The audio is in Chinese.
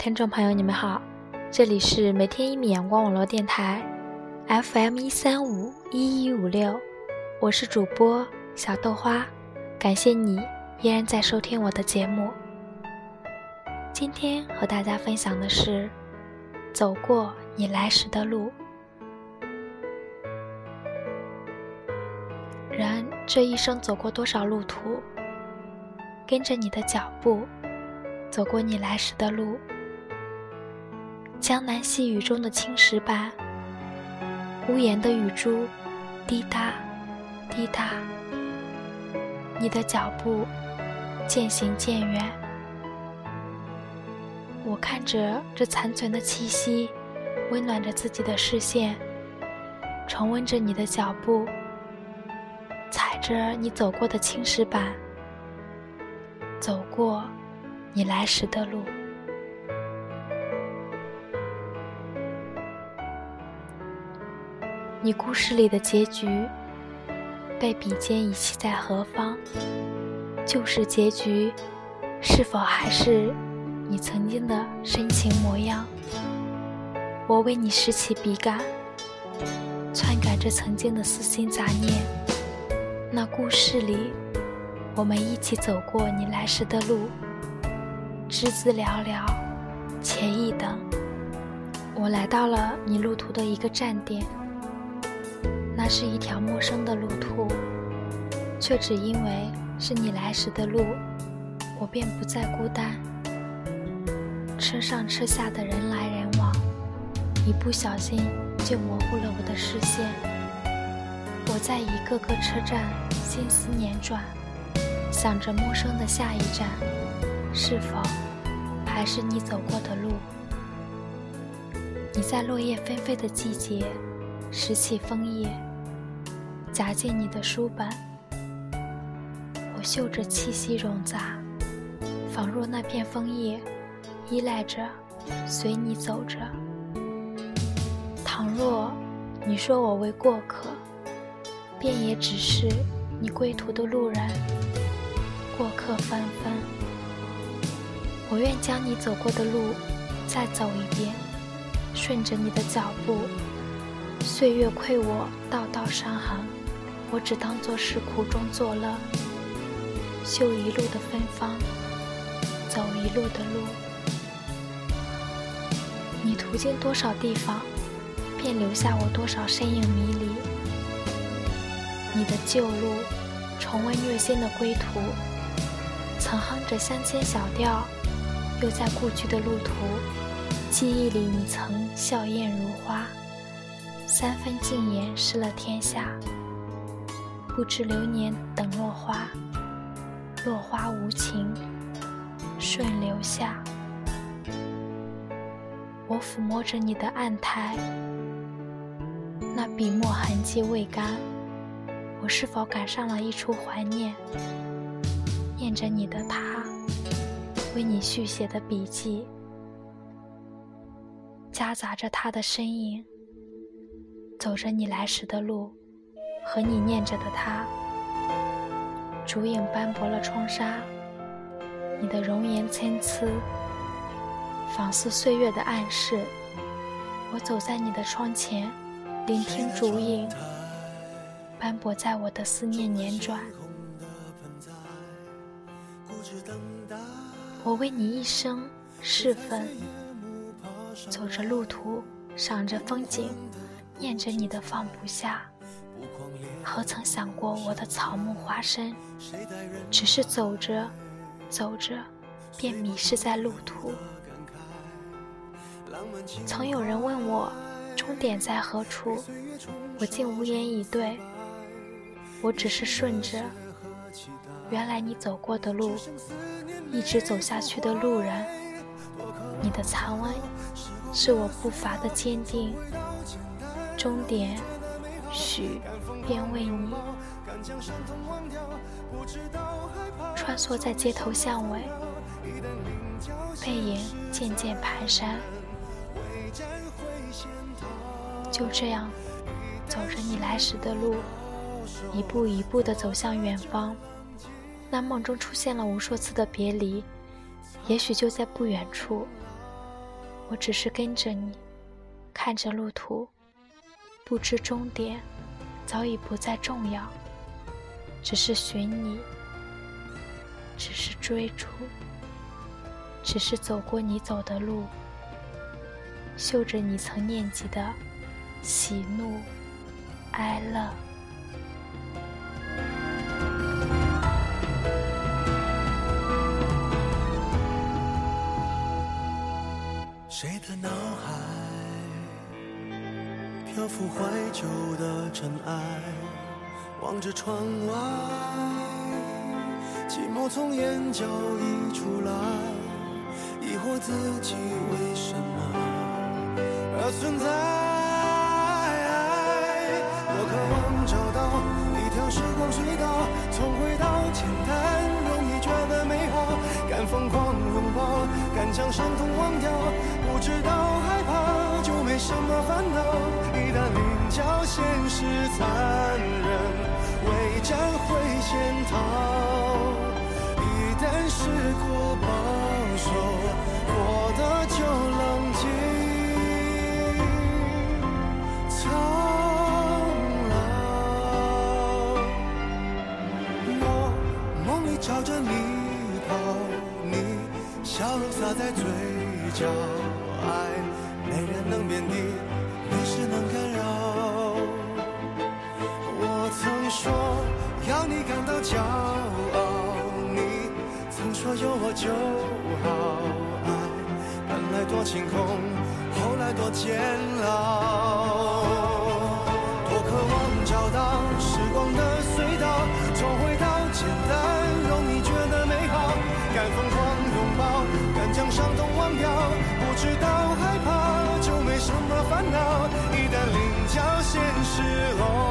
听众朋友，你们好，这里是每天一米阳光网络电台，FM 一三五一一五六，我是主播小豆花，感谢你依然在收听我的节目。今天和大家分享的是，走过你来时的路。人这一生走过多少路途？跟着你的脚步，走过你来时的路。江南细雨中的青石板，屋檐的雨珠，滴答，滴答。你的脚步渐行渐远，我看着这残存的气息，温暖着自己的视线，重温着你的脚步。踩着你走过的青石板，走过你来时的路。你故事里的结局被笔尖遗弃在何方？旧时结局是否还是你曾经的深情模样？我为你拾起笔杆，篡改着曾经的私心杂念。那故事里，我们一起走过你来时的路，枝枝寥寥，且一等。我来到了你路途的一个站点，那是一条陌生的路途，却只因为是你来时的路，我便不再孤单。车上车下的人来人往，一不小心就模糊了我的视线。我在一个个车站心思辗转，想着陌生的下一站，是否还是你走过的路？你在落叶纷飞的季节拾起枫叶，夹进你的书本。我嗅着气息融杂，仿若那片枫叶，依赖着，随你走着。倘若你说我为过客。便也只是你归途的路人，过客纷纷。我愿将你走过的路再走一遍，顺着你的脚步。岁月馈我道道伤痕，我只当作是苦中作乐。嗅一路的芬芳，走一路的路。你途经多少地方，便留下我多少身影迷离。你的旧路，重温虐心的归途，曾哼着乡间小调，又在故居的路途，记忆里你曾笑靥如花，三分净颜失了天下，不知流年等落花，落花无情，顺流下。我抚摸着你的案台，那笔墨痕迹未干。我是否赶上了一出怀念？念着你的他，为你续写的笔记，夹杂着他的身影，走着你来时的路，和你念着的他，烛影斑驳了窗纱，你的容颜参差，仿似岁月的暗示。我走在你的窗前，聆听烛影。斑驳在我的思念辗转，我为你一生侍奉，走着路途，赏着风景，念着你的放不下。何曾想过我的草木花生，只是走着走着，便迷失在路途。曾有人问我终点在何处，我竟无言以对。我只是顺着原来你走过的路，一直走下去的路人。你的残温是我步伐的坚定。终点，许便为你。穿梭在街头巷尾，背影渐渐蹒跚。就这样，走着你来时的路。一步一步地走向远方，那梦中出现了无数次的别离，也许就在不远处。我只是跟着你，看着路途，不知终点，早已不再重要。只是寻你，只是追逐，只是走过你走的路，嗅着你曾念及的喜怒哀乐。谁的脑海漂浮怀旧的尘埃？望着窗外，寂寞从眼角溢出来，疑惑自己为什么而存在。我渴望找到一条时光隧道，从回到简单，容易觉得美好，敢疯狂拥抱，敢将伤痛忘掉。不知道害怕，没什么烦恼。一旦领教现实残忍，未战会先逃。一旦试过保守，活的就冷静苍老。我梦里朝着你跑，你笑容洒在嘴角。爱能免疫，没事能干扰。我曾说要你感到骄傲，你曾说有我就好。爱本来多晴空，后来多煎熬。现实哦。